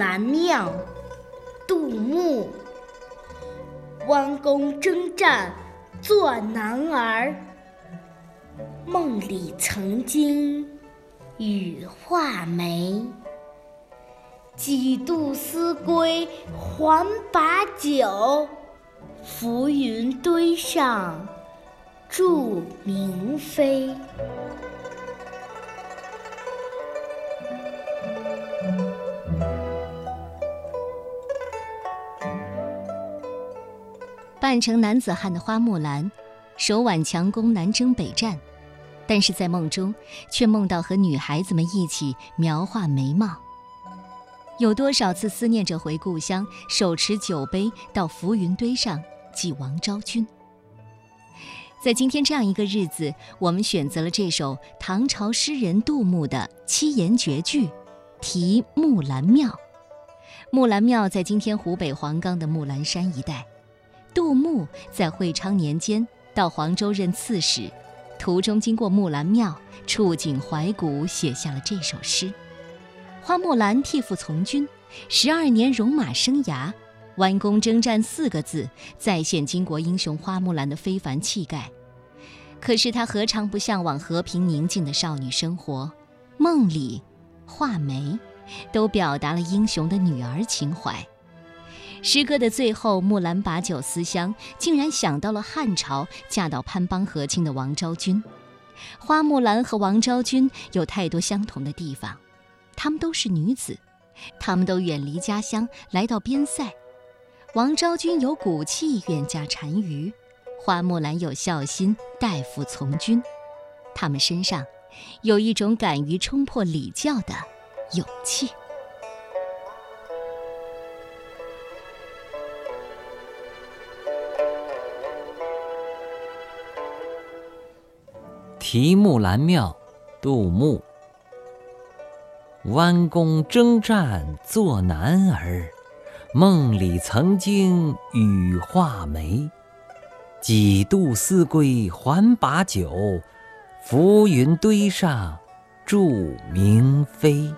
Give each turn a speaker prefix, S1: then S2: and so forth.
S1: 题木兰庙，杜牧。弯弓征战做男儿，梦里曾经羽化梅。几度思归还把酒，浮云堆上祝明妃。
S2: 扮成男子汉的花木兰，手挽强弓南征北战，但是在梦中却梦到和女孩子们一起描画眉毛。有多少次思念着回故乡，手持酒杯到浮云堆上祭王昭君？在今天这样一个日子，我们选择了这首唐朝诗人杜牧的七言绝句，题木兰庙。木兰庙在今天湖北黄冈的木兰山一带。杜牧在会昌年间到黄州任刺史，途中经过木兰庙，触景怀古，写下了这首诗。花木兰替父从军，十二年戎马生涯，弯弓征战四个字，再现巾帼英雄花木兰的非凡气概。可是她何尝不向往和平宁静的少女生活？梦里，画眉，都表达了英雄的女儿情怀。诗歌的最后，木兰把酒思乡，竟然想到了汉朝嫁到潘邦和亲的王昭君。花木兰和王昭君有太多相同的地方，她们都是女子，她们都远离家乡来到边塞。王昭君有骨气，远嫁单于；花木兰有孝心，代父从军。她们身上有一种敢于冲破礼教的勇气。
S3: 题木兰庙，杜牧。弯弓征战做男儿，梦里曾经羽化眉。几度思归还把酒，浮云堆上祝明妃。